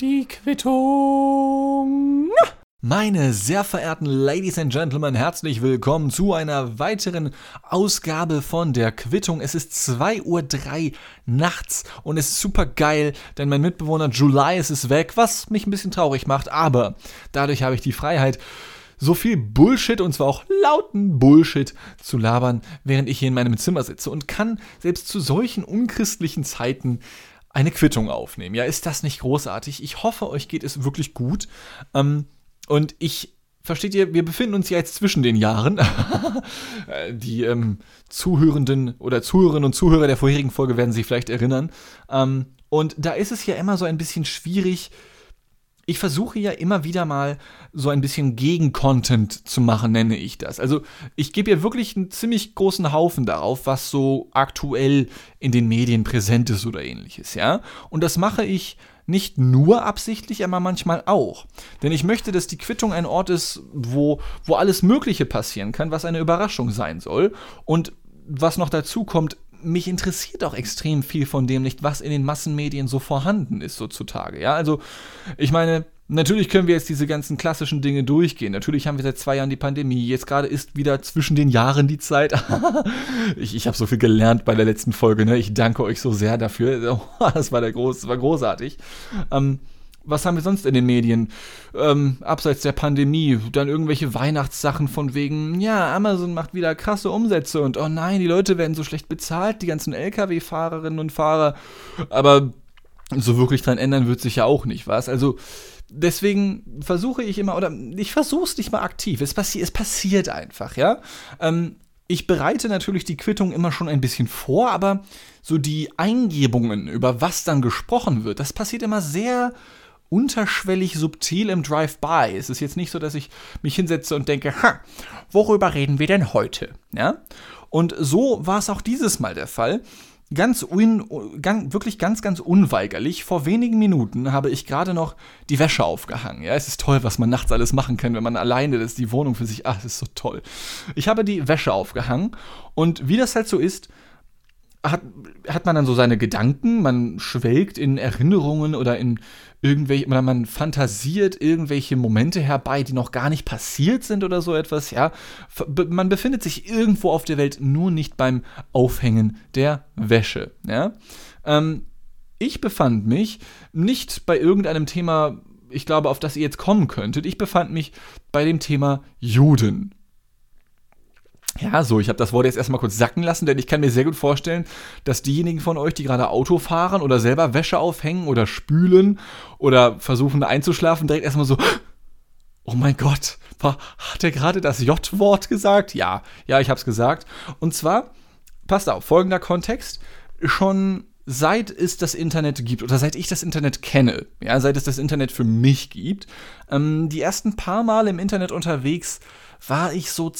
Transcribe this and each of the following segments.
Die Quittung. Meine sehr verehrten Ladies and Gentlemen, herzlich willkommen zu einer weiteren Ausgabe von der Quittung. Es ist 2.03 Uhr nachts und es ist super geil, denn mein Mitbewohner July ist weg, was mich ein bisschen traurig macht, aber dadurch habe ich die Freiheit, so viel Bullshit und zwar auch lauten Bullshit zu labern, während ich hier in meinem Zimmer sitze und kann selbst zu solchen unchristlichen Zeiten eine Quittung aufnehmen. Ja, ist das nicht großartig? Ich hoffe, euch geht es wirklich gut. Ähm, und ich versteht ihr, wir befinden uns ja jetzt zwischen den Jahren. Die ähm, Zuhörenden oder Zuhörerinnen und Zuhörer der vorherigen Folge werden sich vielleicht erinnern. Ähm, und da ist es ja immer so ein bisschen schwierig, ich versuche ja immer wieder mal so ein bisschen Gegencontent zu machen, nenne ich das. Also ich gebe ja wirklich einen ziemlich großen Haufen darauf, was so aktuell in den Medien präsent ist oder ähnliches, ja. Und das mache ich nicht nur absichtlich, aber manchmal auch. Denn ich möchte, dass die Quittung ein Ort ist, wo, wo alles Mögliche passieren kann, was eine Überraschung sein soll. Und was noch dazu kommt, mich interessiert auch extrem viel von dem nicht, was in den Massenmedien so vorhanden ist sozutage. Ja, also ich meine, natürlich können wir jetzt diese ganzen klassischen Dinge durchgehen. Natürlich haben wir seit zwei Jahren die Pandemie. Jetzt gerade ist wieder zwischen den Jahren die Zeit. ich ich habe so viel gelernt bei der letzten Folge. Ne? Ich danke euch so sehr dafür. das war der groß, das war großartig. Ähm, was haben wir sonst in den Medien? Ähm, abseits der Pandemie, dann irgendwelche Weihnachtssachen von wegen, ja, Amazon macht wieder krasse Umsätze und oh nein, die Leute werden so schlecht bezahlt, die ganzen Lkw-Fahrerinnen und Fahrer. Aber so wirklich dran ändern wird sich ja auch nicht, was? Also, deswegen versuche ich immer, oder ich versuche es nicht mal aktiv, es, passi es passiert einfach, ja. Ähm, ich bereite natürlich die Quittung immer schon ein bisschen vor, aber so die Eingebungen, über was dann gesprochen wird, das passiert immer sehr unterschwellig subtil im Drive-by. Es ist jetzt nicht so, dass ich mich hinsetze und denke, ha, worüber reden wir denn heute? Ja? Und so war es auch dieses Mal der Fall. Ganz un, ganz, wirklich ganz, ganz unweigerlich. Vor wenigen Minuten habe ich gerade noch die Wäsche aufgehangen. Ja, es ist toll, was man nachts alles machen kann, wenn man alleine ist, die Wohnung für sich. Ach, es ist so toll. Ich habe die Wäsche aufgehangen und wie das halt so ist, hat, hat man dann so seine Gedanken, man schwelgt in Erinnerungen oder in irgendwelche, oder man fantasiert irgendwelche Momente herbei, die noch gar nicht passiert sind oder so etwas, ja. Man befindet sich irgendwo auf der Welt, nur nicht beim Aufhängen der Wäsche, ja. Ähm, ich befand mich nicht bei irgendeinem Thema, ich glaube, auf das ihr jetzt kommen könntet. Ich befand mich bei dem Thema Juden. Ja, so, ich habe das Wort jetzt erstmal kurz sacken lassen, denn ich kann mir sehr gut vorstellen, dass diejenigen von euch, die gerade Auto fahren oder selber Wäsche aufhängen oder spülen oder versuchen einzuschlafen, direkt erstmal so, oh mein Gott, hat er gerade das J-Wort gesagt? Ja, ja, ich habe es gesagt. Und zwar, passt auf, folgender Kontext, schon seit es das Internet gibt oder seit ich das Internet kenne, ja, seit es das Internet für mich gibt, ähm, die ersten paar Mal im Internet unterwegs war ich so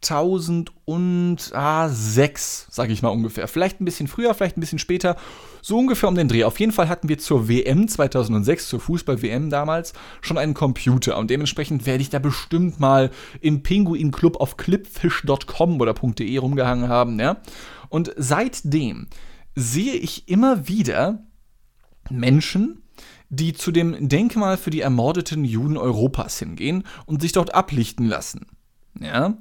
2006, sage ich mal ungefähr. Vielleicht ein bisschen früher, vielleicht ein bisschen später, so ungefähr um den Dreh. Auf jeden Fall hatten wir zur WM 2006, zur Fußball-WM damals, schon einen Computer und dementsprechend werde ich da bestimmt mal im Pinguin Club auf clipfish.com oder .de rumgehangen haben, ja. Und seitdem sehe ich immer wieder Menschen, die zu dem Denkmal für die ermordeten Juden Europas hingehen und sich dort ablichten lassen. Ja?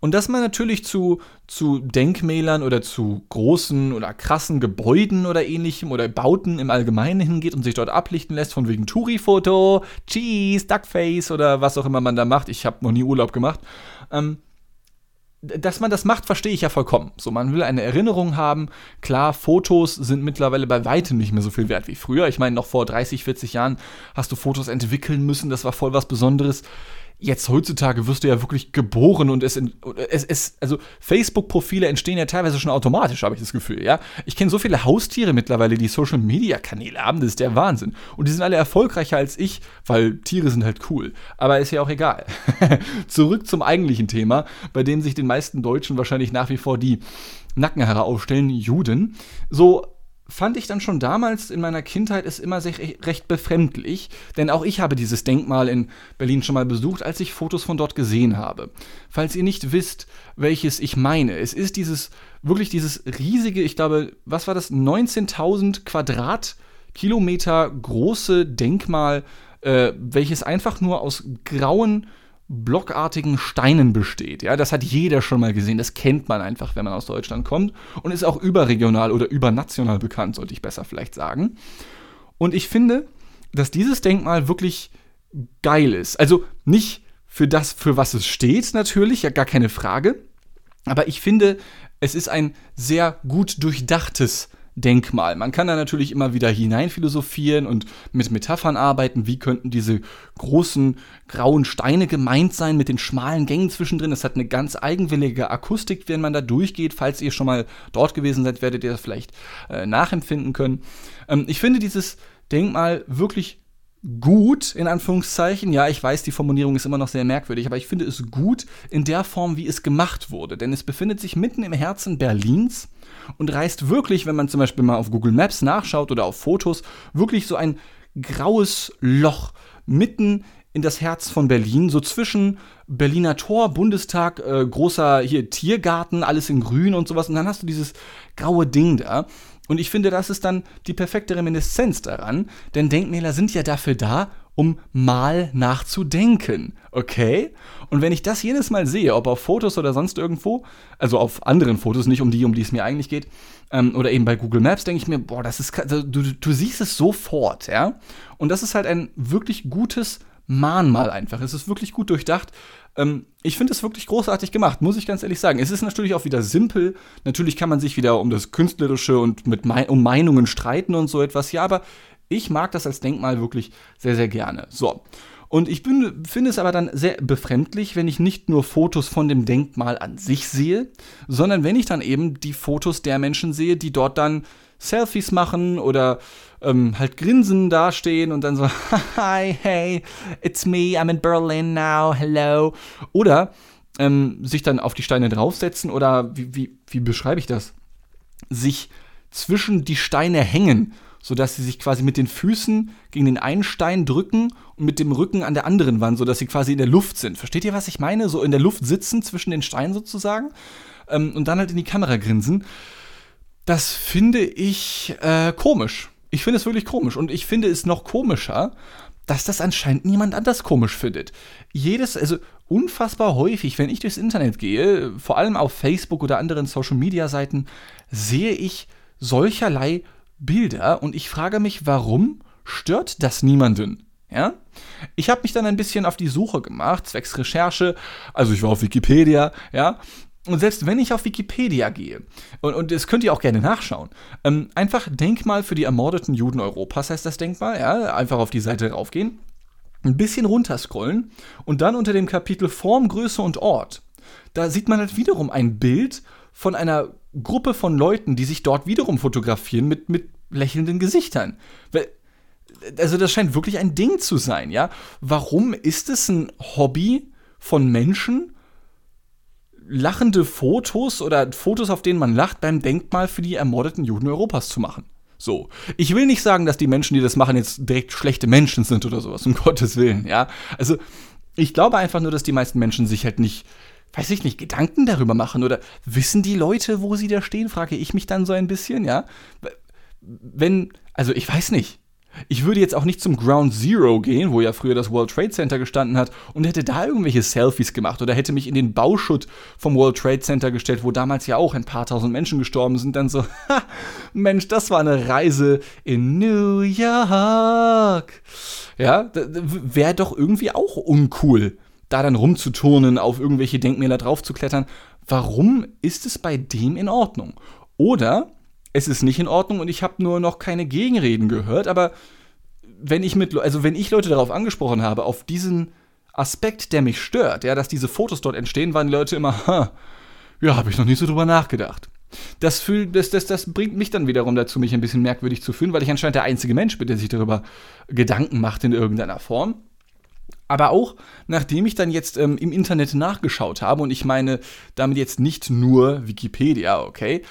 Und dass man natürlich zu, zu Denkmälern oder zu großen oder krassen Gebäuden oder ähnlichem oder Bauten im Allgemeinen hingeht und sich dort ablichten lässt, von wegen Touri-Foto, Cheese, Duckface oder was auch immer man da macht. Ich habe noch nie Urlaub gemacht. Ähm, dass man das macht, verstehe ich ja vollkommen. So, man will eine Erinnerung haben. Klar, Fotos sind mittlerweile bei weitem nicht mehr so viel wert wie früher. Ich meine, noch vor 30, 40 Jahren hast du Fotos entwickeln müssen, das war voll was Besonderes jetzt heutzutage wirst du ja wirklich geboren und es, in, es, es also Facebook-Profile entstehen ja teilweise schon automatisch, habe ich das Gefühl, ja. Ich kenne so viele Haustiere mittlerweile, die Social-Media-Kanäle haben, das ist der Wahnsinn. Und die sind alle erfolgreicher als ich, weil Tiere sind halt cool. Aber ist ja auch egal. Zurück zum eigentlichen Thema, bei dem sich den meisten Deutschen wahrscheinlich nach wie vor die Nackenhaare aufstellen, Juden. So, fand ich dann schon damals in meiner Kindheit es immer recht befremdlich, denn auch ich habe dieses Denkmal in Berlin schon mal besucht, als ich Fotos von dort gesehen habe. Falls ihr nicht wisst, welches ich meine, es ist dieses wirklich dieses riesige, ich glaube, was war das 19.000 Quadrat Kilometer große Denkmal, äh, welches einfach nur aus grauen blockartigen Steinen besteht. Ja, das hat jeder schon mal gesehen. Das kennt man einfach, wenn man aus Deutschland kommt und ist auch überregional oder übernational bekannt, sollte ich besser vielleicht sagen. Und ich finde, dass dieses Denkmal wirklich geil ist. Also nicht für das, für was es steht, natürlich, ja gar keine Frage. Aber ich finde, es ist ein sehr gut durchdachtes Denkmal. Man kann da natürlich immer wieder hineinphilosophieren und mit Metaphern arbeiten. Wie könnten diese großen grauen Steine gemeint sein mit den schmalen Gängen zwischendrin? Das hat eine ganz eigenwillige Akustik, wenn man da durchgeht. Falls ihr schon mal dort gewesen seid, werdet ihr das vielleicht äh, nachempfinden können. Ähm, ich finde dieses Denkmal wirklich gut, in Anführungszeichen. Ja, ich weiß, die Formulierung ist immer noch sehr merkwürdig, aber ich finde es gut in der Form, wie es gemacht wurde. Denn es befindet sich mitten im Herzen Berlins und reißt wirklich, wenn man zum Beispiel mal auf Google Maps nachschaut oder auf Fotos, wirklich so ein graues Loch mitten in das Herz von Berlin, so zwischen Berliner Tor, Bundestag, äh, großer hier Tiergarten, alles in Grün und sowas. Und dann hast du dieses graue Ding da. Und ich finde, das ist dann die perfekte Reminiszenz daran, denn Denkmäler sind ja dafür da, um mal nachzudenken, okay? Und wenn ich das jedes Mal sehe, ob auf Fotos oder sonst irgendwo, also auf anderen Fotos, nicht um die, um die es mir eigentlich geht, ähm, oder eben bei Google Maps, denke ich mir, boah, das ist, also du, du siehst es sofort, ja? Und das ist halt ein wirklich gutes Mahnmal einfach. Es ist wirklich gut durchdacht. Ähm, ich finde es wirklich großartig gemacht, muss ich ganz ehrlich sagen. Es ist natürlich auch wieder simpel. Natürlich kann man sich wieder um das Künstlerische und mit Me um Meinungen streiten und so etwas. Ja, aber ich mag das als Denkmal wirklich sehr, sehr gerne. So. Und ich finde es aber dann sehr befremdlich, wenn ich nicht nur Fotos von dem Denkmal an sich sehe, sondern wenn ich dann eben die Fotos der Menschen sehe, die dort dann Selfies machen oder ähm, halt grinsen dastehen und dann so, hi, hey, it's me, I'm in Berlin now, hello. Oder ähm, sich dann auf die Steine draufsetzen oder wie, wie, wie beschreibe ich das? Sich zwischen die Steine hängen, sodass sie sich quasi mit den Füßen gegen den einen Stein drücken und mit dem Rücken an der anderen Wand, sodass sie quasi in der Luft sind. Versteht ihr, was ich meine? So in der Luft sitzen zwischen den Steinen sozusagen ähm, und dann halt in die Kamera grinsen. Das finde ich äh, komisch. Ich finde es wirklich komisch. Und ich finde es noch komischer, dass das anscheinend niemand anders komisch findet. Jedes, also unfassbar häufig, wenn ich durchs Internet gehe, vor allem auf Facebook oder anderen Social Media Seiten, sehe ich solcherlei Bilder und ich frage mich, warum stört das niemanden? Ja? Ich habe mich dann ein bisschen auf die Suche gemacht, zwecks Recherche. Also ich war auf Wikipedia, ja, und selbst wenn ich auf Wikipedia gehe, und, und das könnt ihr auch gerne nachschauen, ähm, einfach Denkmal für die ermordeten Juden Europas heißt das Denkmal, ja, einfach auf die Seite raufgehen, ein bisschen runterscrollen und dann unter dem Kapitel Form, Größe und Ort, da sieht man halt wiederum ein Bild von einer Gruppe von Leuten, die sich dort wiederum fotografieren mit, mit lächelnden Gesichtern. Also das scheint wirklich ein Ding zu sein, ja. Warum ist es ein Hobby von Menschen, lachende Fotos oder Fotos, auf denen man lacht, beim Denkmal für die ermordeten Juden Europas zu machen. So. Ich will nicht sagen, dass die Menschen, die das machen, jetzt direkt schlechte Menschen sind oder sowas, um Gottes Willen, ja. Also, ich glaube einfach nur, dass die meisten Menschen sich halt nicht, weiß ich nicht, Gedanken darüber machen oder wissen die Leute, wo sie da stehen, frage ich mich dann so ein bisschen, ja. Wenn, also ich weiß nicht. Ich würde jetzt auch nicht zum Ground Zero gehen, wo ja früher das World Trade Center gestanden hat, und hätte da irgendwelche Selfies gemacht oder hätte mich in den Bauschutt vom World Trade Center gestellt, wo damals ja auch ein paar tausend Menschen gestorben sind, dann so, ha, Mensch, das war eine Reise in New York. Ja, wäre doch irgendwie auch uncool, da dann rumzuturnen, auf irgendwelche Denkmäler draufzuklettern. Warum ist es bei dem in Ordnung? Oder es ist nicht in Ordnung und ich habe nur noch keine Gegenreden gehört, aber wenn ich mit, also wenn ich Leute darauf angesprochen habe, auf diesen Aspekt, der mich stört, ja, dass diese Fotos dort entstehen, waren die Leute immer, ha, ja, habe ich noch nie so drüber nachgedacht. Das, fühl, das, das, das bringt mich dann wiederum dazu, mich ein bisschen merkwürdig zu fühlen, weil ich anscheinend der einzige Mensch bin, der sich darüber Gedanken macht in irgendeiner Form. Aber auch, nachdem ich dann jetzt ähm, im Internet nachgeschaut habe, und ich meine damit jetzt nicht nur Wikipedia, okay,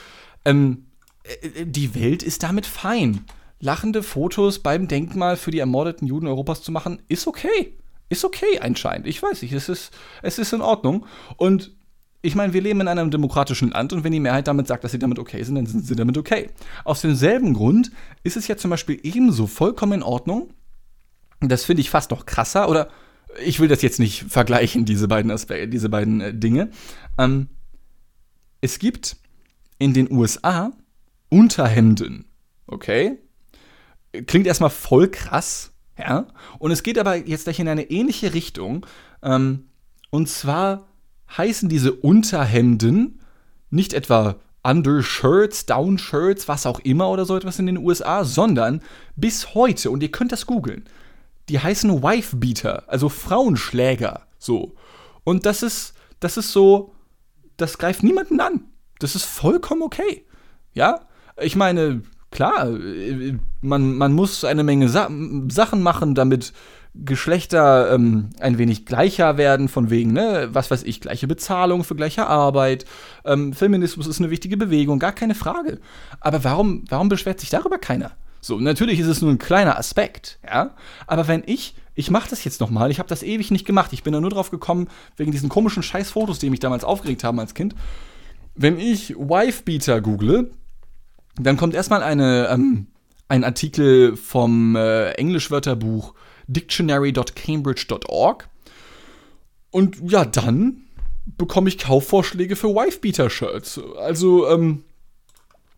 ähm, äh, die Welt ist damit fein. Lachende Fotos beim Denkmal für die ermordeten Juden Europas zu machen, ist okay. Ist okay anscheinend. Ich weiß nicht, es ist, es ist in Ordnung. Und ich meine, wir leben in einem demokratischen Land und wenn die Mehrheit damit sagt, dass sie damit okay sind, dann sind sie damit okay. Aus demselben Grund ist es ja zum Beispiel ebenso vollkommen in Ordnung, das finde ich fast noch krasser, oder ich will das jetzt nicht vergleichen, diese beiden, Aspekte, diese beiden äh, Dinge. Ähm, es gibt in den USA Unterhemden, okay? Klingt erstmal voll krass, ja? Und es geht aber jetzt gleich in eine ähnliche Richtung. Ähm, und zwar heißen diese Unterhemden nicht etwa Undershirts, Downshirts, was auch immer oder so etwas in den USA, sondern bis heute, und ihr könnt das googeln, die heißen Wifebeater, also Frauenschläger, so. Und das ist, das ist so, das greift niemanden an. Das ist vollkommen okay. Ja? Ich meine, klar, man, man muss eine Menge Sa Sachen machen, damit Geschlechter ähm, ein wenig gleicher werden, von wegen, ne, was weiß ich, gleiche Bezahlung für gleiche Arbeit. Ähm, Feminismus ist eine wichtige Bewegung, gar keine Frage. Aber warum, warum beschwert sich darüber keiner? So, natürlich ist es nur ein kleiner Aspekt, ja. Aber wenn ich, ich mache das jetzt nochmal, ich habe das ewig nicht gemacht, ich bin da nur drauf gekommen, wegen diesen komischen Scheißfotos, die mich damals aufgeregt haben als Kind. Wenn ich Wifebeater google, dann kommt erstmal eine, ähm, ein Artikel vom äh, Englischwörterbuch dictionary.cambridge.org. Und ja, dann bekomme ich Kaufvorschläge für Wifebeater-Shirts. Also, ähm,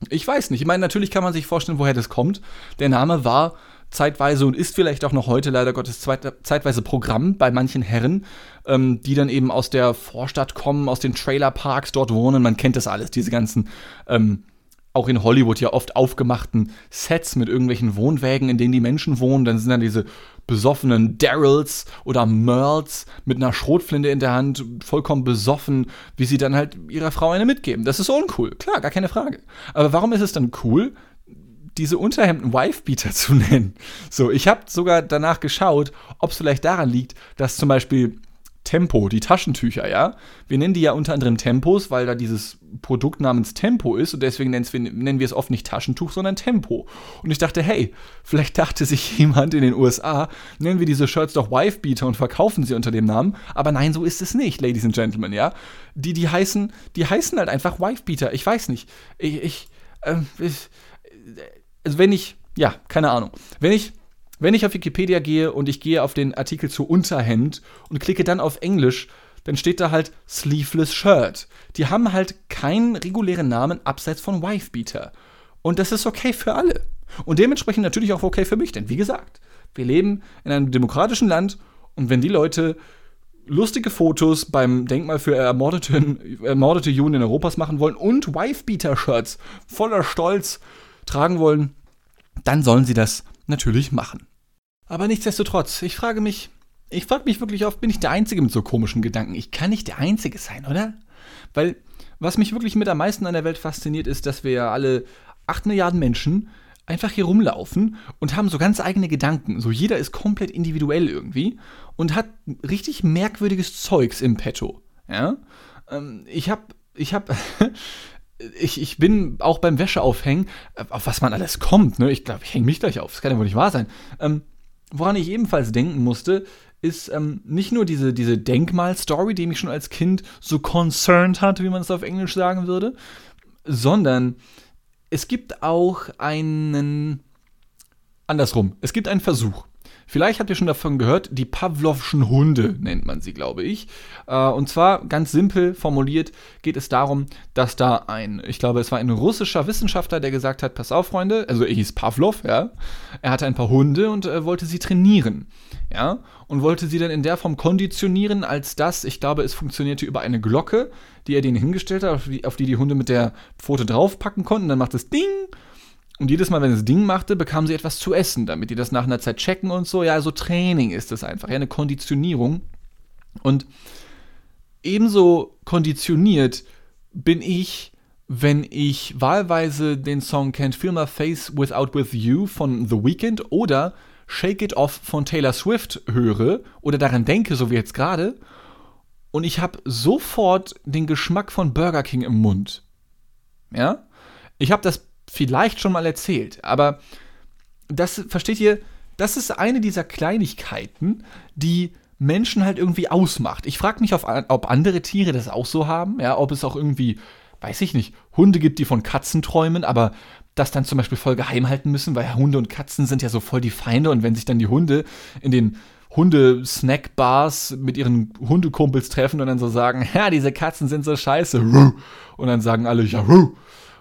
ich weiß nicht. Ich meine, natürlich kann man sich vorstellen, woher das kommt. Der Name war zeitweise und ist vielleicht auch noch heute leider Gottes zeitweise Programm bei manchen Herren, ähm, die dann eben aus der Vorstadt kommen, aus den Trailerparks dort wohnen. Man kennt das alles, diese ganzen ähm, auch in Hollywood ja oft aufgemachten Sets mit irgendwelchen Wohnwägen, in denen die Menschen wohnen. Dann sind dann diese besoffenen Daryls oder Merles mit einer Schrotflinte in der Hand, vollkommen besoffen, wie sie dann halt ihrer Frau eine mitgeben. Das ist uncool, klar, gar keine Frage. Aber warum ist es dann cool, diese Unterhemden Wifebeater zu nennen? So, ich habe sogar danach geschaut, ob es vielleicht daran liegt, dass zum Beispiel Tempo, die Taschentücher, ja. Wir nennen die ja unter anderem Tempos, weil da dieses Produkt namens Tempo ist und deswegen nennen wir es oft nicht Taschentuch, sondern Tempo. Und ich dachte, hey, vielleicht dachte sich jemand in den USA, nennen wir diese Shirts doch Wifebeater und verkaufen sie unter dem Namen. Aber nein, so ist es nicht, Ladies and Gentlemen, ja. Die, die heißen, die heißen halt einfach Wifebeater. Ich weiß nicht. Ich, ich, äh, ich also wenn ich, ja, keine Ahnung. Wenn ich wenn ich auf Wikipedia gehe und ich gehe auf den Artikel zu Unterhemd und klicke dann auf Englisch, dann steht da halt Sleeveless Shirt. Die haben halt keinen regulären Namen abseits von Wifebeater. Und das ist okay für alle. Und dementsprechend natürlich auch okay für mich, denn wie gesagt, wir leben in einem demokratischen Land und wenn die Leute lustige Fotos beim Denkmal für ermordete, ermordete Juden Europas machen wollen und Wifebeater-Shirts voller Stolz tragen wollen, dann sollen sie das natürlich machen. Aber nichtsdestotrotz, ich frage mich, ich frage mich wirklich oft, bin ich der Einzige mit so komischen Gedanken? Ich kann nicht der Einzige sein, oder? Weil, was mich wirklich mit am meisten an der Welt fasziniert, ist, dass wir ja alle 8 Milliarden Menschen einfach hier rumlaufen und haben so ganz eigene Gedanken. So jeder ist komplett individuell irgendwie und hat richtig merkwürdiges Zeugs im Petto. Ja? Ähm, ich habe ich habe ich, ich bin auch beim Wäscheaufhängen, auf was man alles kommt, ne? Ich glaube, ich hänge mich gleich auf. Das kann ja wohl nicht wahr sein. Ähm, Woran ich ebenfalls denken musste, ist ähm, nicht nur diese, diese Denkmal-Story, die mich schon als Kind so concerned hat, wie man es auf Englisch sagen würde, sondern es gibt auch einen. Andersrum, es gibt einen Versuch. Vielleicht habt ihr schon davon gehört, die Pavlovschen Hunde nennt man sie, glaube ich. Äh, und zwar ganz simpel formuliert geht es darum, dass da ein, ich glaube, es war ein russischer Wissenschaftler, der gesagt hat, pass auf, Freunde, also er hieß Pavlov, ja. Er hatte ein paar Hunde und äh, wollte sie trainieren, ja. Und wollte sie dann in der Form konditionieren, als dass, ich glaube, es funktionierte über eine Glocke, die er denen hingestellt hat, auf die auf die, die Hunde mit der Pfote draufpacken konnten. Dann macht es Ding und jedes Mal, wenn es Ding machte, bekamen sie etwas zu essen, damit die das nach einer Zeit checken und so. Ja, also Training ist es einfach, ja, eine Konditionierung. Und ebenso konditioniert bin ich, wenn ich wahlweise den Song Can't Feel My Face Without With You von The Weeknd oder Shake It Off von Taylor Swift höre oder daran denke, so wie jetzt gerade, und ich habe sofort den Geschmack von Burger King im Mund. Ja? Ich habe das vielleicht schon mal erzählt, aber das, versteht ihr, das ist eine dieser Kleinigkeiten, die Menschen halt irgendwie ausmacht. Ich frage mich, ob andere Tiere das auch so haben, ja, ob es auch irgendwie, weiß ich nicht, Hunde gibt, die von Katzen träumen, aber das dann zum Beispiel voll geheim halten müssen, weil Hunde und Katzen sind ja so voll die Feinde und wenn sich dann die Hunde in den Hunde-Snack-Bars mit ihren Hundekumpels treffen und dann so sagen, ja, diese Katzen sind so scheiße. Und dann sagen alle, ja,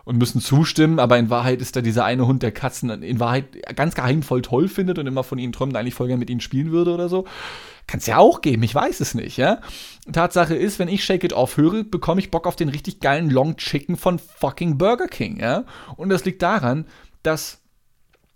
und müssen zustimmen, aber in Wahrheit ist da dieser eine Hund, der Katzen in Wahrheit ganz geheimvoll toll findet und immer von ihnen träumt, eigentlich voll gerne mit ihnen spielen würde oder so. Kann es ja auch geben, ich weiß es nicht, ja. Tatsache ist, wenn ich Shake It Off höre, bekomme ich Bock auf den richtig geilen Long Chicken von fucking Burger King, ja. Und das liegt daran, dass,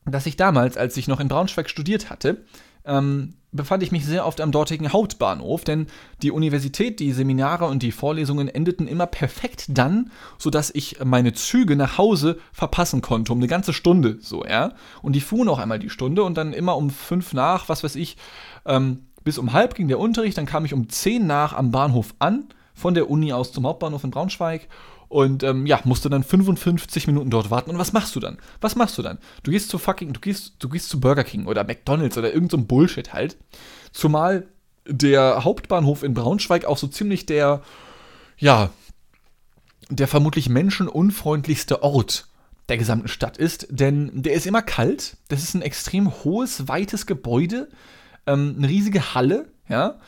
dass ich damals, als ich noch in Braunschweig studiert hatte, ähm, befand ich mich sehr oft am dortigen Hauptbahnhof, denn die Universität, die Seminare und die Vorlesungen endeten immer perfekt dann, sodass ich meine Züge nach Hause verpassen konnte, um eine ganze Stunde, so, ja. Und die fuhren auch einmal die Stunde und dann immer um fünf nach, was weiß ich, ähm, bis um halb ging der Unterricht, dann kam ich um zehn nach am Bahnhof an, von der Uni aus zum Hauptbahnhof in Braunschweig und ähm, ja, musste dann 55 Minuten dort warten. Und was machst du dann? Was machst du dann? Du gehst zu fucking, du gehst, du gehst zu Burger King oder McDonalds oder irgend so Bullshit halt. Zumal der Hauptbahnhof in Braunschweig auch so ziemlich der, ja, der vermutlich menschenunfreundlichste Ort der gesamten Stadt ist, denn der ist immer kalt. Das ist ein extrem hohes, weites Gebäude, ähm, eine riesige Halle, ja.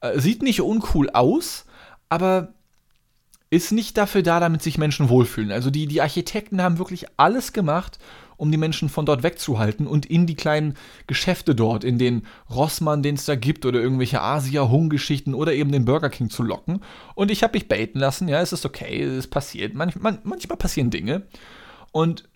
Äh, sieht nicht uncool aus, aber ist nicht dafür da, damit sich Menschen wohlfühlen. Also die, die Architekten haben wirklich alles gemacht, um die Menschen von dort wegzuhalten und in die kleinen Geschäfte dort, in den Rossmann, den es da gibt, oder irgendwelche Asia-Hung-Geschichten oder eben den Burger King zu locken. Und ich habe mich baiten lassen, ja, es ist okay, es passiert. Manch, man, manchmal passieren Dinge. Und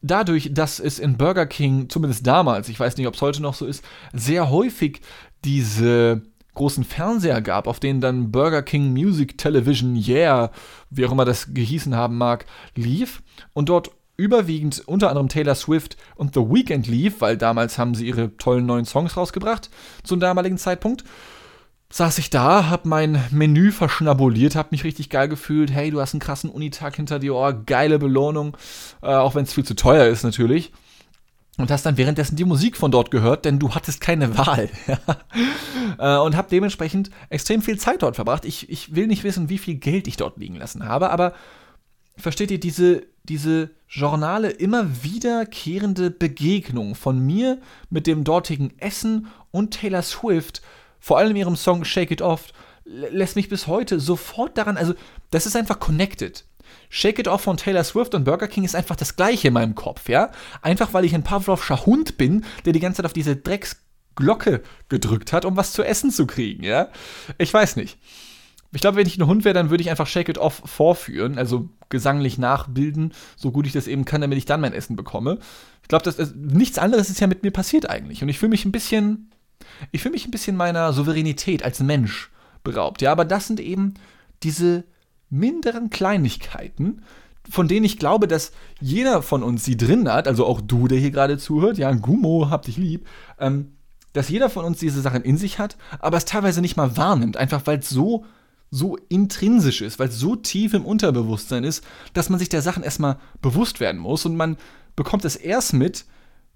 dadurch, dass es in Burger King, zumindest damals, ich weiß nicht, ob es heute noch so ist, sehr häufig diese großen Fernseher gab, auf denen dann Burger King Music Television Yeah, wie auch immer das gehießen haben mag, lief und dort überwiegend unter anderem Taylor Swift und The Weeknd lief, weil damals haben sie ihre tollen neuen Songs rausgebracht zum damaligen Zeitpunkt. Saß ich da, hab mein Menü verschnabuliert, hab mich richtig geil gefühlt. Hey, du hast einen krassen Unitag hinter dir, oh, geile Belohnung. Äh, auch wenn es viel zu teuer ist natürlich und hast dann währenddessen die Musik von dort gehört, denn du hattest keine Wahl. Äh, und habe dementsprechend extrem viel Zeit dort verbracht. Ich, ich will nicht wissen, wie viel Geld ich dort liegen lassen habe, aber versteht ihr diese, diese Journale immer wiederkehrende Begegnung von mir mit dem dortigen Essen und Taylor Swift, vor allem ihrem Song Shake It Off, lässt mich bis heute sofort daran, also das ist einfach connected. Shake It Off von Taylor Swift und Burger King ist einfach das gleiche in meinem Kopf, ja? Einfach weil ich ein Pavlovscher Hund bin, der die ganze Zeit auf diese Drecksglocke gedrückt hat, um was zu essen zu kriegen, ja? Ich weiß nicht. Ich glaube, wenn ich ein Hund wäre, dann würde ich einfach Shake It Off vorführen, also gesanglich nachbilden, so gut ich das eben kann, damit ich dann mein Essen bekomme. Ich glaube, das ist, nichts anderes ist ja mit mir passiert eigentlich. Und ich fühle mich ein bisschen, ich fühle mich ein bisschen meiner Souveränität als Mensch beraubt. Ja, aber das sind eben diese minderen Kleinigkeiten, von denen ich glaube, dass jeder von uns sie drin hat, also auch du, der hier gerade zuhört, ja, Gummo, hab dich lieb, ähm, dass jeder von uns diese Sachen in sich hat, aber es teilweise nicht mal wahrnimmt, einfach weil es so, so intrinsisch ist, weil es so tief im Unterbewusstsein ist, dass man sich der Sachen erstmal bewusst werden muss und man bekommt es erst mit,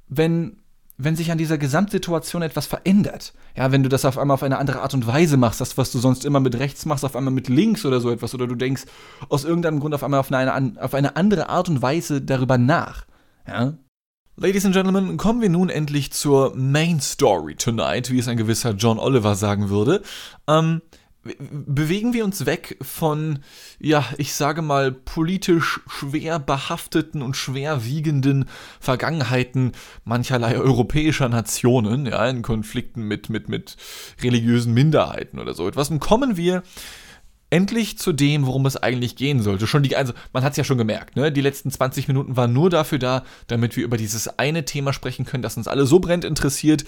wenn wenn sich an dieser Gesamtsituation etwas verändert. Ja, wenn du das auf einmal auf eine andere Art und Weise machst, das, was du sonst immer mit rechts machst, auf einmal mit links oder so etwas, oder du denkst aus irgendeinem Grund auf einmal auf eine, auf eine andere Art und Weise darüber nach. Ja? Ladies and Gentlemen, kommen wir nun endlich zur Main Story tonight, wie es ein gewisser John Oliver sagen würde. Ähm, bewegen wir uns weg von, ja, ich sage mal, politisch schwer behafteten und schwerwiegenden Vergangenheiten mancherlei europäischer Nationen, ja, in Konflikten mit, mit, mit religiösen Minderheiten oder so etwas. Und kommen wir endlich zu dem, worum es eigentlich gehen sollte. Schon die, also man hat es ja schon gemerkt, ne? Die letzten 20 Minuten waren nur dafür da, damit wir über dieses eine Thema sprechen können, das uns alle so brennt interessiert.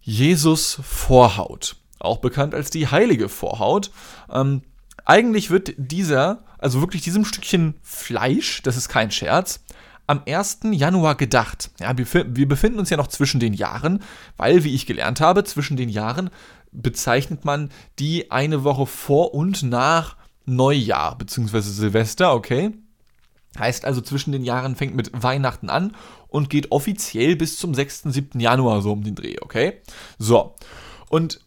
Jesus Vorhaut auch bekannt als die heilige Vorhaut. Ähm, eigentlich wird dieser, also wirklich diesem Stückchen Fleisch, das ist kein Scherz, am 1. Januar gedacht. Ja, wir, wir befinden uns ja noch zwischen den Jahren, weil, wie ich gelernt habe, zwischen den Jahren bezeichnet man die eine Woche vor und nach Neujahr, beziehungsweise Silvester, okay? Heißt also, zwischen den Jahren fängt mit Weihnachten an und geht offiziell bis zum 6., 7. Januar so um den Dreh, okay? So. Und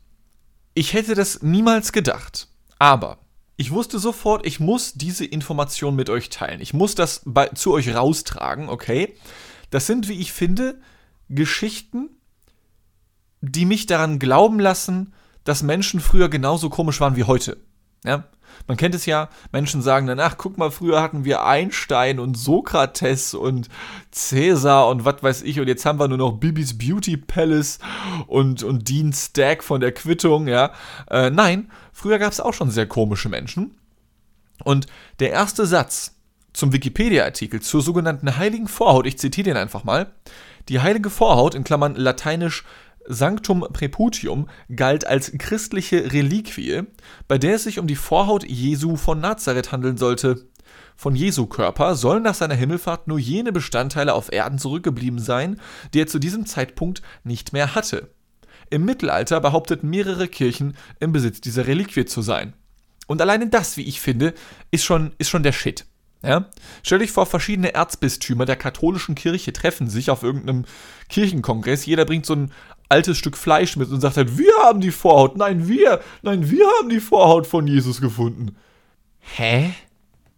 ich hätte das niemals gedacht. Aber ich wusste sofort, ich muss diese Information mit euch teilen. Ich muss das bei, zu euch raustragen, okay? Das sind, wie ich finde, Geschichten, die mich daran glauben lassen, dass Menschen früher genauso komisch waren wie heute. Ja? Man kennt es ja, Menschen sagen dann, ach, guck mal, früher hatten wir Einstein und Sokrates und Cäsar und was weiß ich, und jetzt haben wir nur noch Bibis Beauty Palace und, und Dean Stack von der Quittung, ja. Äh, nein, früher gab es auch schon sehr komische Menschen. Und der erste Satz zum Wikipedia-Artikel zur sogenannten heiligen Vorhaut, ich zitiere den einfach mal. Die heilige Vorhaut, in Klammern lateinisch Sanctum Preputium galt als christliche Reliquie, bei der es sich um die Vorhaut Jesu von Nazareth handeln sollte. Von Jesu Körper sollen nach seiner Himmelfahrt nur jene Bestandteile auf Erden zurückgeblieben sein, die er zu diesem Zeitpunkt nicht mehr hatte. Im Mittelalter behaupteten mehrere Kirchen, im Besitz dieser Reliquie zu sein. Und alleine das, wie ich finde, ist schon, ist schon der Shit. Ja? Stell dich vor, verschiedene Erzbistümer der katholischen Kirche treffen sich auf irgendeinem Kirchenkongress. Jeder bringt so ein altes Stück Fleisch mit und sagt halt, wir haben die Vorhaut. Nein, wir. Nein, wir haben die Vorhaut von Jesus gefunden. Hä?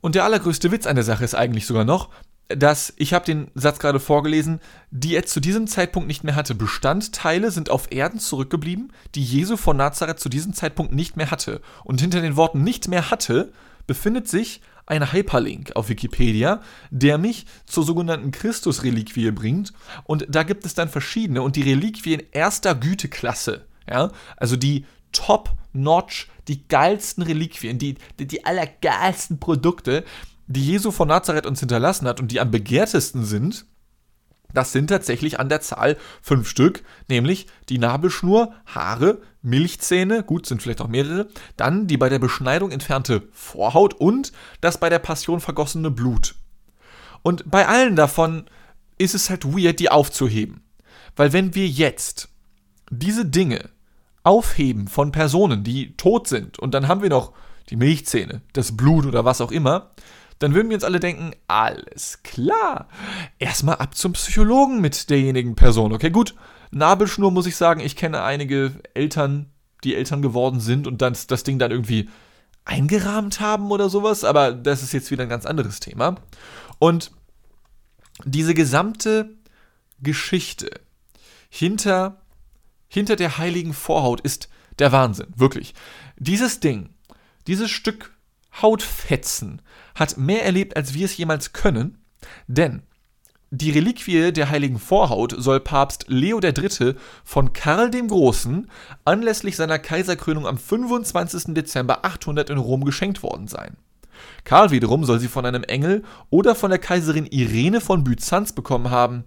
Und der allergrößte Witz an der Sache ist eigentlich sogar noch, dass, ich habe den Satz gerade vorgelesen, die er zu diesem Zeitpunkt nicht mehr hatte. Bestandteile sind auf Erden zurückgeblieben, die Jesu von Nazareth zu diesem Zeitpunkt nicht mehr hatte. Und hinter den Worten nicht mehr hatte befindet sich ein Hyperlink auf Wikipedia, der mich zur sogenannten Christus-Reliquie bringt. Und da gibt es dann verschiedene und die Reliquien erster Güteklasse, ja, also die Top-Notch, die geilsten Reliquien, die, die, die allergeilsten Produkte, die Jesu von Nazareth uns hinterlassen hat und die am begehrtesten sind, das sind tatsächlich an der Zahl fünf Stück, nämlich die Nabelschnur, Haare, Milchzähne, gut, sind vielleicht auch mehrere, dann die bei der Beschneidung entfernte Vorhaut und das bei der Passion vergossene Blut. Und bei allen davon ist es halt weird, die aufzuheben. Weil wenn wir jetzt diese Dinge aufheben von Personen, die tot sind, und dann haben wir noch die Milchzähne, das Blut oder was auch immer, dann würden wir uns alle denken, alles klar. Erstmal ab zum Psychologen mit derjenigen Person. Okay, gut. Nabelschnur muss ich sagen, ich kenne einige Eltern, die Eltern geworden sind und dann das Ding dann irgendwie eingerahmt haben oder sowas, aber das ist jetzt wieder ein ganz anderes Thema. Und diese gesamte Geschichte hinter, hinter der heiligen Vorhaut ist der Wahnsinn, wirklich. Dieses Ding, dieses Stück Hautfetzen hat mehr erlebt, als wir es jemals können, denn die Reliquie der heiligen Vorhaut soll Papst Leo III. von Karl dem Großen anlässlich seiner Kaiserkrönung am 25. Dezember 800 in Rom geschenkt worden sein. Karl wiederum soll sie von einem Engel oder von der Kaiserin Irene von Byzanz bekommen haben.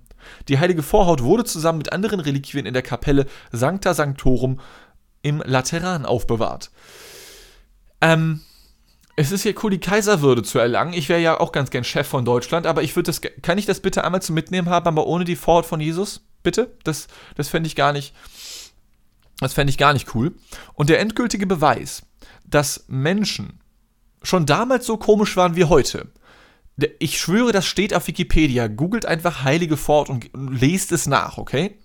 Die heilige Vorhaut wurde zusammen mit anderen Reliquien in der Kapelle Sancta Sanctorum im Lateran aufbewahrt. Ähm, es ist ja cool, die Kaiserwürde zu erlangen. Ich wäre ja auch ganz gern Chef von Deutschland, aber ich würde das. Kann ich das bitte einmal zum Mitnehmen haben, aber ohne die Vorhaut von Jesus? Bitte? Das, das fände ich gar nicht. Das fände ich gar nicht cool. Und der endgültige Beweis, dass Menschen schon damals so komisch waren wie heute. Ich schwöre, das steht auf Wikipedia. Googelt einfach heilige Vorhaut und lest es nach, okay?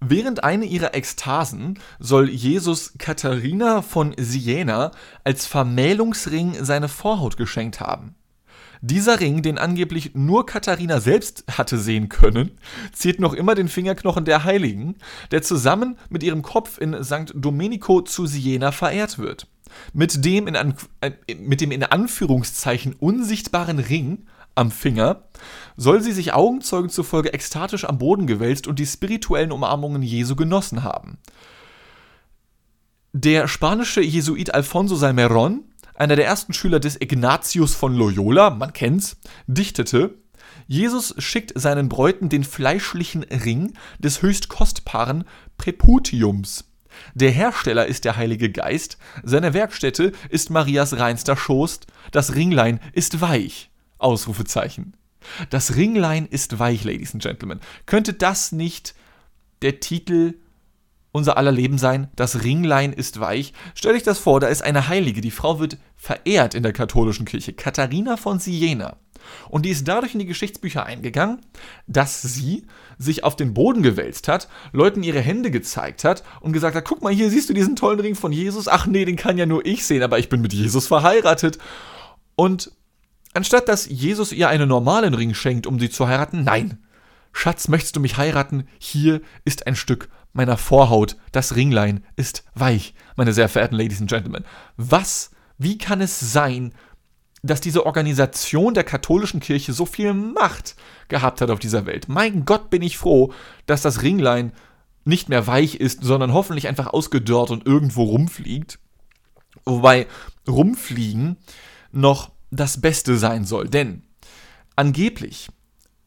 Während einer ihrer Ekstasen soll Jesus Katharina von Siena als Vermählungsring seine Vorhaut geschenkt haben. Dieser Ring, den angeblich nur Katharina selbst hatte sehen können, ziert noch immer den Fingerknochen der Heiligen, der zusammen mit ihrem Kopf in St. Domenico zu Siena verehrt wird. Mit dem in, An äh, mit dem in Anführungszeichen unsichtbaren Ring am Finger, soll sie sich Augenzeugen zufolge ekstatisch am Boden gewälzt und die spirituellen Umarmungen Jesu genossen haben. Der spanische Jesuit Alfonso Salmeron, einer der ersten Schüler des Ignatius von Loyola, man kennt's, dichtete, Jesus schickt seinen Bräuten den fleischlichen Ring des höchst kostbaren Präputiums. Der Hersteller ist der Heilige Geist, seine Werkstätte ist Marias reinster Schoß, das Ringlein ist weich. Ausrufezeichen. Das Ringlein ist weich, Ladies and Gentlemen. Könnte das nicht der Titel unser aller Leben sein. Das Ringlein ist weich. Stell dich das vor, da ist eine Heilige, die Frau wird verehrt in der katholischen Kirche, Katharina von Siena. Und die ist dadurch in die Geschichtsbücher eingegangen, dass sie sich auf den Boden gewälzt hat, Leuten ihre Hände gezeigt hat und gesagt hat, guck mal, hier siehst du diesen tollen Ring von Jesus. Ach nee, den kann ja nur ich sehen, aber ich bin mit Jesus verheiratet. Und anstatt dass Jesus ihr einen normalen Ring schenkt, um sie zu heiraten, nein. Schatz, möchtest du mich heiraten? Hier ist ein Stück meiner Vorhaut. Das Ringlein ist weich, meine sehr verehrten Ladies and Gentlemen. Was, wie kann es sein, dass diese Organisation der katholischen Kirche so viel Macht gehabt hat auf dieser Welt. Mein Gott, bin ich froh, dass das Ringlein nicht mehr weich ist, sondern hoffentlich einfach ausgedörrt und irgendwo rumfliegt. Wobei rumfliegen noch das Beste sein soll, denn angeblich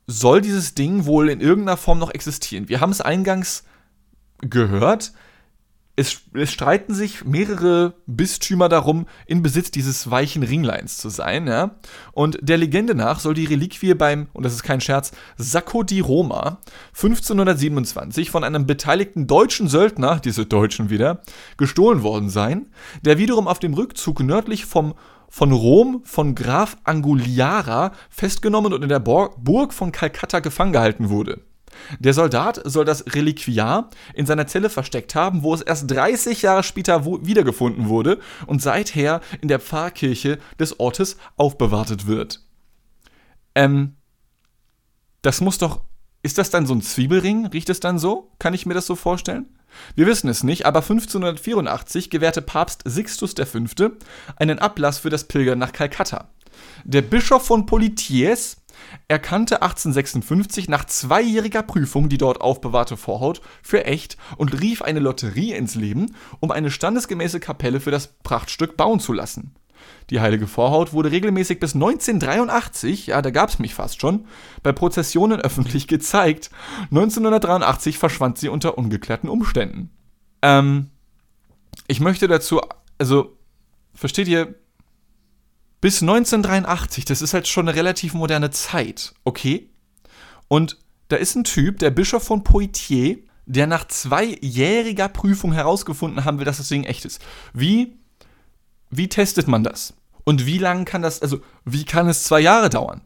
soll dieses Ding wohl in irgendeiner Form noch existieren. Wir haben es eingangs gehört, es, es, streiten sich mehrere Bistümer darum, in Besitz dieses weichen Ringleins zu sein, ja. Und der Legende nach soll die Reliquie beim, und das ist kein Scherz, Sacco di Roma 1527 von einem beteiligten deutschen Söldner, diese Deutschen wieder, gestohlen worden sein, der wiederum auf dem Rückzug nördlich vom von Rom von Graf Anguliara festgenommen und in der Burg von Kalkutta gefangen gehalten wurde. Der Soldat soll das Reliquiar in seiner Zelle versteckt haben, wo es erst 30 Jahre später wiedergefunden wurde und seither in der Pfarrkirche des Ortes aufbewartet wird. Ähm, das muss doch. Ist das dann so ein Zwiebelring? Riecht es dann so? Kann ich mir das so vorstellen? Wir wissen es nicht, aber 1584 gewährte Papst Sixtus V. einen Ablass für das Pilgern nach Kalkutta. Der Bischof von Poitiers erkannte 1856 nach zweijähriger Prüfung die dort aufbewahrte Vorhaut für echt und rief eine Lotterie ins Leben, um eine standesgemäße Kapelle für das Prachtstück bauen zu lassen. Die heilige Vorhaut wurde regelmäßig bis 1983, ja, da gab es mich fast schon, bei Prozessionen öffentlich gezeigt. 1983 verschwand sie unter ungeklärten Umständen. Ähm, ich möchte dazu, also, versteht ihr, bis 1983, das ist halt schon eine relativ moderne Zeit, okay? Und da ist ein Typ, der Bischof von Poitiers, der nach zweijähriger Prüfung herausgefunden haben will, dass das Ding echt ist. Wie, wie testet man das? Und wie lange kann das, also wie kann es zwei Jahre dauern?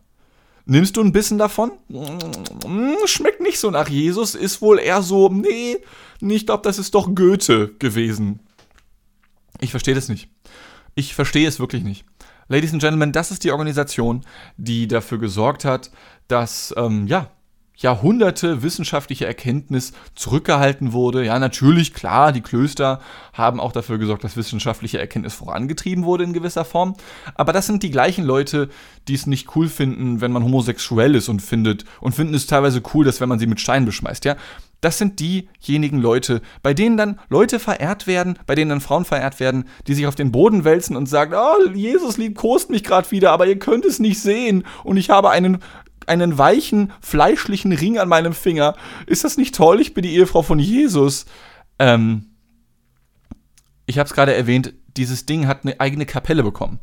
Nimmst du ein bisschen davon? Hm, schmeckt nicht so nach Jesus, ist wohl eher so, nee, ich glaube, das ist doch Goethe gewesen. Ich verstehe das nicht. Ich verstehe es wirklich nicht. Ladies and Gentlemen, das ist die Organisation, die dafür gesorgt hat, dass ähm, ja, Jahrhunderte wissenschaftliche Erkenntnis zurückgehalten wurde. Ja, natürlich, klar, die Klöster haben auch dafür gesorgt, dass wissenschaftliche Erkenntnis vorangetrieben wurde in gewisser Form. Aber das sind die gleichen Leute, die es nicht cool finden, wenn man homosexuell ist und findet und finden es teilweise cool, dass wenn man sie mit Steinen beschmeißt. Ja, das sind diejenigen Leute, bei denen dann Leute verehrt werden, bei denen dann Frauen verehrt werden, die sich auf den Boden wälzen und sagen, oh, Jesus liebkost mich gerade wieder, aber ihr könnt es nicht sehen und ich habe einen einen weichen, fleischlichen Ring an meinem Finger. Ist das nicht toll? Ich bin die Ehefrau von Jesus. Ähm, ich habe es gerade erwähnt, dieses Ding hat eine eigene Kapelle bekommen.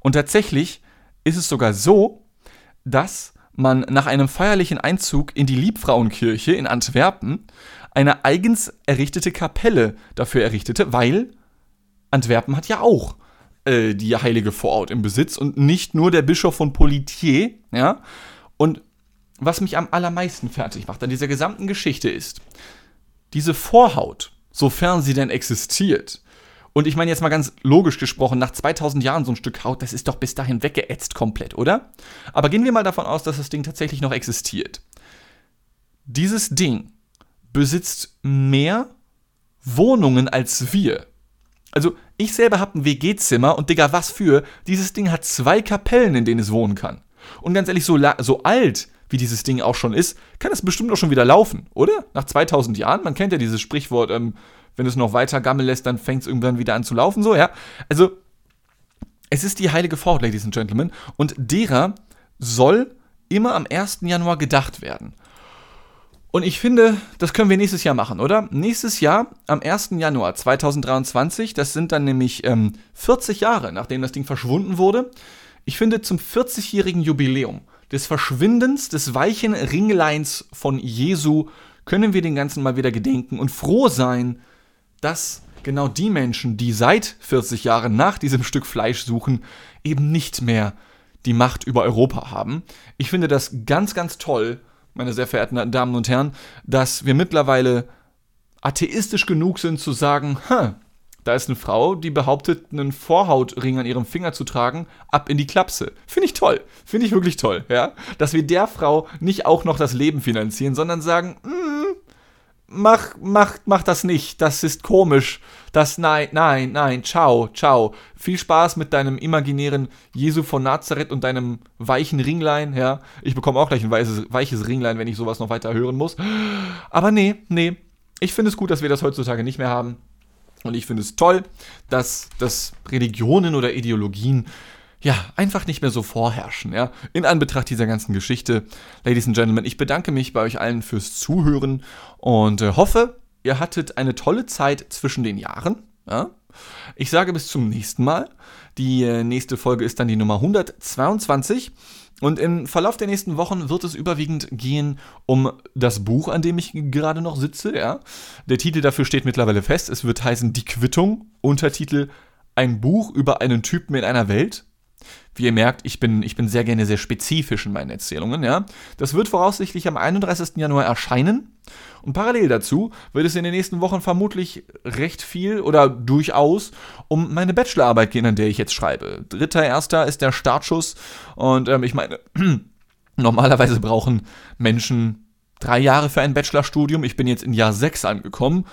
Und tatsächlich ist es sogar so, dass man nach einem feierlichen Einzug in die Liebfrauenkirche in Antwerpen eine eigens errichtete Kapelle dafür errichtete, weil Antwerpen hat ja auch äh, die heilige Vorort im Besitz und nicht nur der Bischof von Politier, ja. Und was mich am allermeisten fertig macht an dieser gesamten Geschichte ist, diese Vorhaut, sofern sie denn existiert, und ich meine jetzt mal ganz logisch gesprochen, nach 2000 Jahren so ein Stück Haut, das ist doch bis dahin weggeätzt komplett, oder? Aber gehen wir mal davon aus, dass das Ding tatsächlich noch existiert. Dieses Ding besitzt mehr Wohnungen als wir. Also ich selber habe ein WG-Zimmer und Digga, was für? Dieses Ding hat zwei Kapellen, in denen es wohnen kann. Und ganz ehrlich, so, so alt wie dieses Ding auch schon ist, kann es bestimmt auch schon wieder laufen, oder? Nach 2000 Jahren, man kennt ja dieses Sprichwort, ähm, wenn es noch weiter gammeln lässt, dann fängt es irgendwann wieder an zu laufen, so, ja. Also, es ist die heilige Fort, Ladies and Gentlemen, und derer soll immer am 1. Januar gedacht werden. Und ich finde, das können wir nächstes Jahr machen, oder? Nächstes Jahr, am 1. Januar 2023, das sind dann nämlich ähm, 40 Jahre, nachdem das Ding verschwunden wurde. Ich finde, zum 40-jährigen Jubiläum des Verschwindens des weichen Ringleins von Jesu können wir den Ganzen mal wieder gedenken und froh sein, dass genau die Menschen, die seit 40 Jahren nach diesem Stück Fleisch suchen, eben nicht mehr die Macht über Europa haben. Ich finde das ganz, ganz toll, meine sehr verehrten Damen und Herren, dass wir mittlerweile atheistisch genug sind zu sagen, da ist eine Frau, die behauptet, einen Vorhautring an ihrem Finger zu tragen, ab in die Klapse. Finde ich toll. Finde ich wirklich toll, ja. Dass wir der Frau nicht auch noch das Leben finanzieren, sondern sagen, mm, mach, mach, mach das nicht. Das ist komisch. Das, nein, nein, nein, ciao, ciao. Viel Spaß mit deinem imaginären Jesu von Nazareth und deinem weichen Ringlein, ja. Ich bekomme auch gleich ein weiches, weiches Ringlein, wenn ich sowas noch weiter hören muss. Aber nee, nee. Ich finde es gut, dass wir das heutzutage nicht mehr haben. Und ich finde es toll, dass, dass Religionen oder Ideologien ja, einfach nicht mehr so vorherrschen, ja. In Anbetracht dieser ganzen Geschichte, Ladies and Gentlemen, ich bedanke mich bei euch allen fürs Zuhören und äh, hoffe, ihr hattet eine tolle Zeit zwischen den Jahren, ja. Ich sage bis zum nächsten Mal. Die äh, nächste Folge ist dann die Nummer 122. Und im Verlauf der nächsten Wochen wird es überwiegend gehen um das Buch, an dem ich gerade noch sitze. Ja. Der Titel dafür steht mittlerweile fest. Es wird heißen Die Quittung. Untertitel Ein Buch über einen Typen in einer Welt. Wie ihr merkt, ich bin, ich bin sehr gerne sehr spezifisch in meinen Erzählungen. Ja. Das wird voraussichtlich am 31. Januar erscheinen. Und parallel dazu wird es in den nächsten Wochen vermutlich recht viel oder durchaus um meine Bachelorarbeit gehen, an der ich jetzt schreibe. Dritter, erster ist der Startschuss. Und ähm, ich meine, normalerweise brauchen Menschen drei Jahre für ein Bachelorstudium. Ich bin jetzt in Jahr sechs angekommen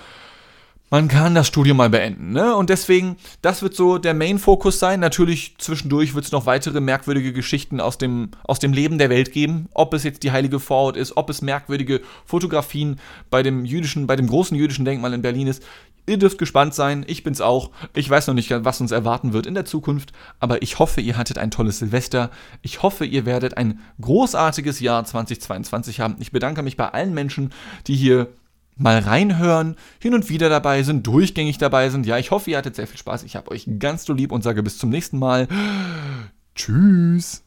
man kann das Studium mal beenden. Ne? Und deswegen, das wird so der Main-Fokus sein. Natürlich zwischendurch wird es noch weitere merkwürdige Geschichten aus dem, aus dem Leben der Welt geben. Ob es jetzt die heilige Vorhaut ist, ob es merkwürdige Fotografien bei dem jüdischen, bei dem großen jüdischen Denkmal in Berlin ist. Ihr dürft gespannt sein, ich bin's auch. Ich weiß noch nicht, was uns erwarten wird in der Zukunft, aber ich hoffe, ihr hattet ein tolles Silvester. Ich hoffe, ihr werdet ein großartiges Jahr 2022 haben. Ich bedanke mich bei allen Menschen, die hier mal reinhören, hin und wieder dabei sind, durchgängig dabei sind. Ja, ich hoffe, ihr hattet sehr viel Spaß. Ich habe euch ganz so lieb und sage bis zum nächsten Mal. Tschüss.